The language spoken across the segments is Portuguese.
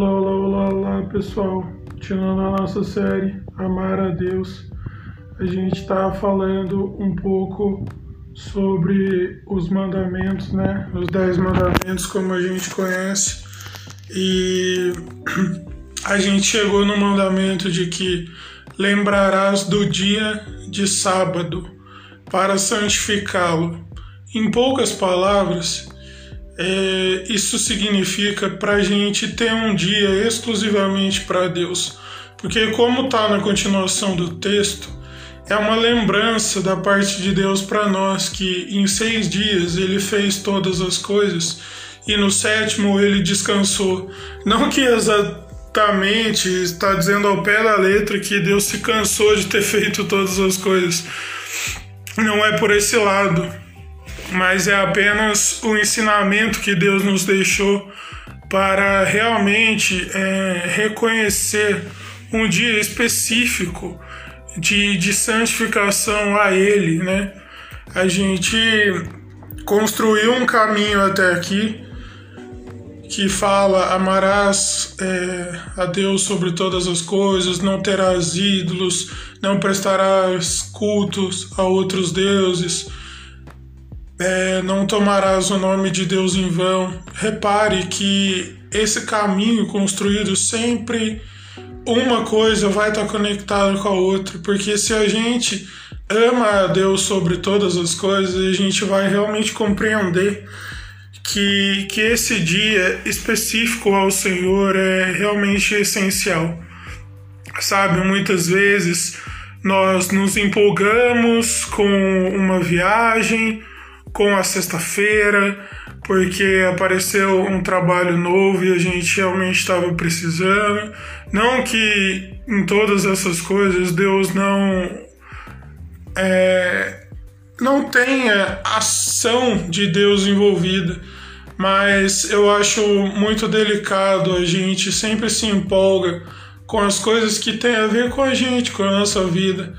Olá, olá, olá, olá, pessoal. Continuando a nossa série Amar a Deus, a gente está falando um pouco sobre os mandamentos, né? Os dez mandamentos, como a gente conhece. E a gente chegou no mandamento de que lembrarás do dia de sábado para santificá-lo. Em poucas palavras, é, isso significa para a gente ter um dia exclusivamente para Deus. Porque, como está na continuação do texto, é uma lembrança da parte de Deus para nós que em seis dias ele fez todas as coisas e no sétimo ele descansou. Não que exatamente está dizendo ao pé da letra que Deus se cansou de ter feito todas as coisas. Não é por esse lado mas é apenas o ensinamento que Deus nos deixou para realmente é, reconhecer um dia específico de, de santificação a Ele, né? A gente construiu um caminho até aqui que fala: amarás é, a Deus sobre todas as coisas, não terás ídolos, não prestarás cultos a outros deuses é, não tomarás o nome de Deus em vão. Repare que esse caminho construído sempre uma coisa vai estar conectada com a outra, porque se a gente ama a Deus sobre todas as coisas, a gente vai realmente compreender que, que esse dia específico ao Senhor é realmente essencial. Sabe, muitas vezes nós nos empolgamos com uma viagem com a sexta-feira, porque apareceu um trabalho novo e a gente realmente estava precisando. Não que em todas essas coisas Deus não é, não tenha ação de Deus envolvida, mas eu acho muito delicado a gente sempre se empolga com as coisas que têm a ver com a gente, com a nossa vida.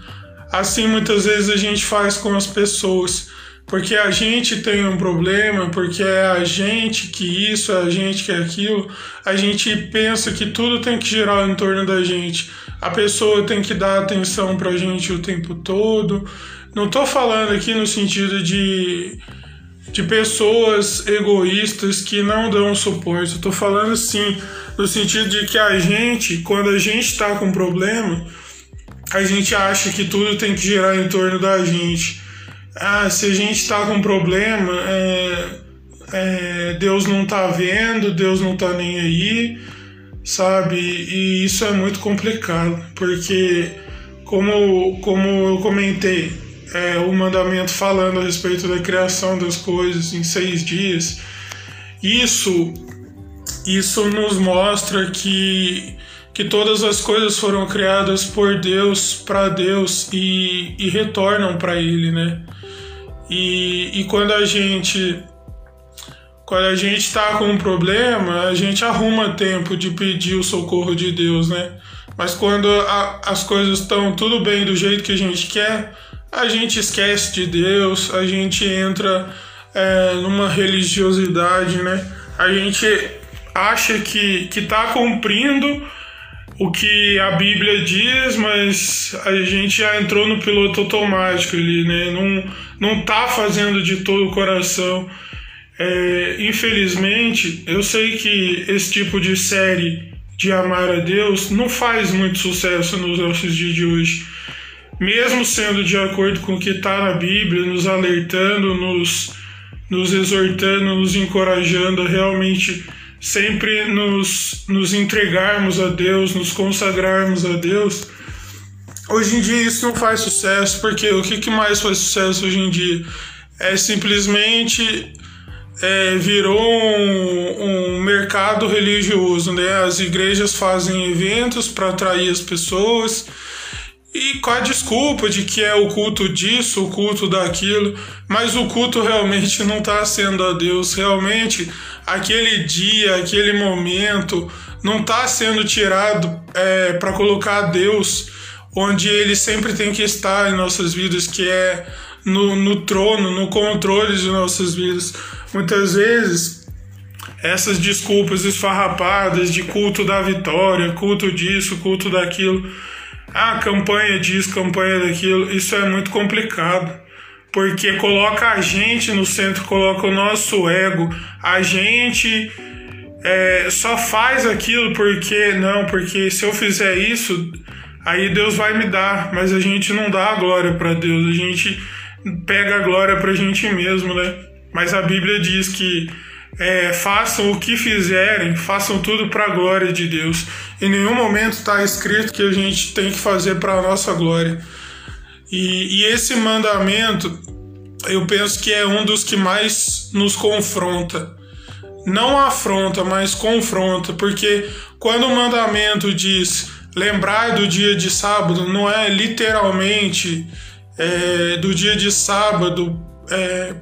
Assim muitas vezes a gente faz com as pessoas porque a gente tem um problema, porque é a gente que isso, é a gente que aquilo, a gente pensa que tudo tem que girar em torno da gente. A pessoa tem que dar atenção pra gente o tempo todo. Não tô falando aqui no sentido de, de pessoas egoístas que não dão suporte. Eu tô falando sim no sentido de que a gente, quando a gente tá com problema, a gente acha que tudo tem que girar em torno da gente ah, se a gente está com problema, é, é, Deus não está vendo, Deus não está nem aí, sabe? E isso é muito complicado, porque, como, como eu comentei, é, o mandamento falando a respeito da criação das coisas em seis dias, isso, isso nos mostra que que todas as coisas foram criadas por Deus, para Deus e, e retornam para Ele, né? E, e quando a gente quando a gente está com um problema, a gente arruma tempo de pedir o socorro de Deus, né? Mas quando a, as coisas estão tudo bem do jeito que a gente quer, a gente esquece de Deus, a gente entra é, numa religiosidade, né? A gente acha que, que tá cumprindo o que a Bíblia diz, mas a gente já entrou no piloto automático ali, né? Não, não tá fazendo de todo o coração. É, infelizmente, eu sei que esse tipo de série de amar a Deus não faz muito sucesso nos nossos dias de hoje. Mesmo sendo de acordo com o que está na Bíblia, nos alertando, nos, nos exortando, nos encorajando a realmente sempre nos, nos entregarmos a Deus, nos consagrarmos a Deus. Hoje em dia isso não faz sucesso, porque o que, que mais faz sucesso hoje em dia? É simplesmente é, virou um, um, mercado religioso, né? As igrejas fazem eventos para atrair as pessoas e com a desculpa de que é o culto disso, o culto daquilo, mas o culto realmente não está sendo a Deus, realmente aquele dia, aquele momento não está sendo tirado é, para colocar Deus onde ele sempre tem que estar em nossas vidas, que é no, no trono, no controle de nossas vidas. Muitas vezes essas desculpas esfarrapadas de culto da vitória, culto disso, culto daquilo, ah, campanha disso, campanha daquilo, isso é muito complicado. Porque coloca a gente no centro, coloca o nosso ego, a gente é, só faz aquilo porque, não, porque se eu fizer isso, aí Deus vai me dar, mas a gente não dá a glória para Deus, a gente pega a glória para a gente mesmo, né? Mas a Bíblia diz que é, façam o que fizerem, façam tudo para a glória de Deus. Em nenhum momento está escrito que a gente tem que fazer para a nossa glória. E, e esse mandamento, eu penso que é um dos que mais nos confronta. Não afronta, mas confronta, porque quando o mandamento diz lembrar do dia de sábado, não é literalmente é, do dia de sábado é,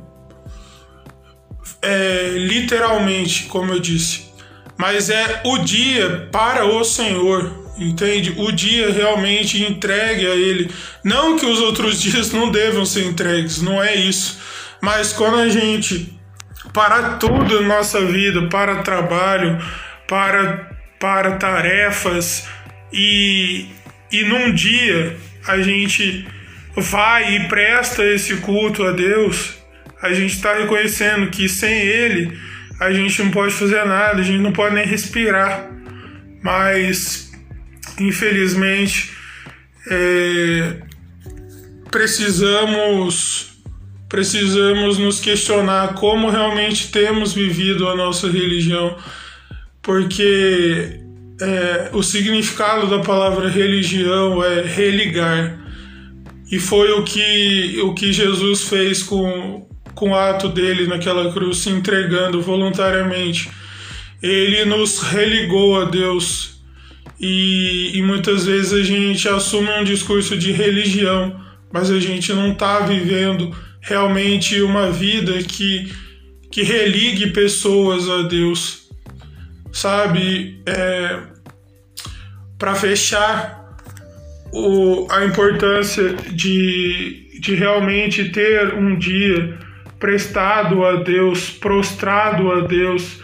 é, literalmente, como eu disse, mas é o dia para o Senhor, entende? O dia realmente entregue a Ele. Não que os outros dias não devam ser entregues, não é isso. Mas quando a gente para tudo na nossa vida, para trabalho, para, para tarefas, e, e num dia a gente vai e presta esse culto a Deus, a gente está reconhecendo que sem Ele a gente não pode fazer nada, a gente não pode nem respirar. Mas, infelizmente, é, precisamos precisamos nos questionar como realmente temos vivido a nossa religião, porque é, o significado da palavra religião é religar. E foi o que, o que Jesus fez com, com o ato dele naquela cruz, se entregando voluntariamente. Ele nos religou a Deus. E, e muitas vezes a gente assume um discurso de religião, mas a gente não está vivendo realmente uma vida que, que religue pessoas a Deus. Sabe? É, Para fechar o, a importância de, de realmente ter um dia prestado a Deus, prostrado a Deus,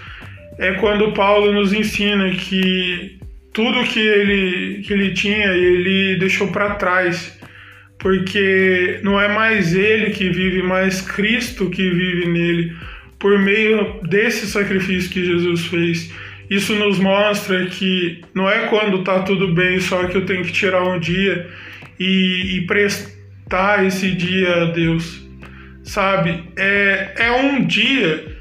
é quando Paulo nos ensina que tudo que ele, que ele tinha, ele deixou para trás, porque não é mais ele que vive, mas Cristo que vive nele, por meio desse sacrifício que Jesus fez. Isso nos mostra que não é quando tá tudo bem só que eu tenho que tirar um dia e, e prestar esse dia a Deus sabe? É, é um dia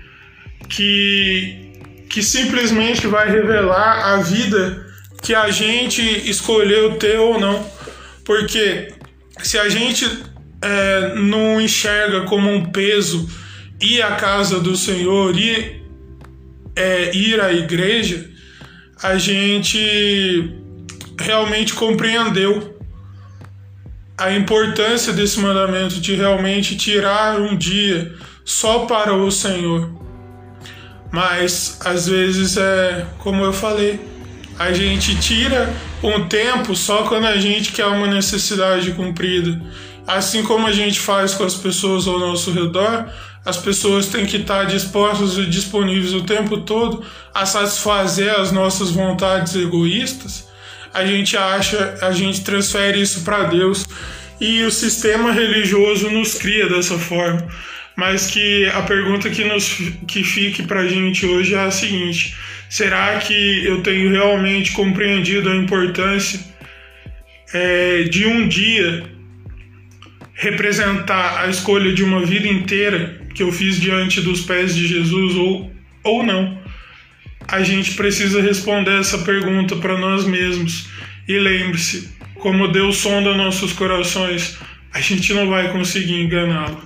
que, que simplesmente vai revelar a vida que a gente escolheu ter ou não. Porque se a gente é, não enxerga como um peso ir à casa do Senhor, ir, é, ir à igreja, a gente realmente compreendeu a importância desse mandamento de realmente tirar um dia só para o Senhor. Mas às vezes é como eu falei, a gente tira um tempo só quando a gente quer uma necessidade cumprida. Assim como a gente faz com as pessoas ao nosso redor, as pessoas têm que estar dispostas e disponíveis o tempo todo a satisfazer as nossas vontades egoístas a gente acha, a gente transfere isso para Deus e o sistema religioso nos cria dessa forma. Mas que a pergunta que, nos, que fique para a gente hoje é a seguinte: será que eu tenho realmente compreendido a importância é, de um dia representar a escolha de uma vida inteira que eu fiz diante dos pés de Jesus ou, ou não? a gente precisa responder essa pergunta para nós mesmos. E lembre-se, como Deus sonda nossos corações, a gente não vai conseguir enganá-lo.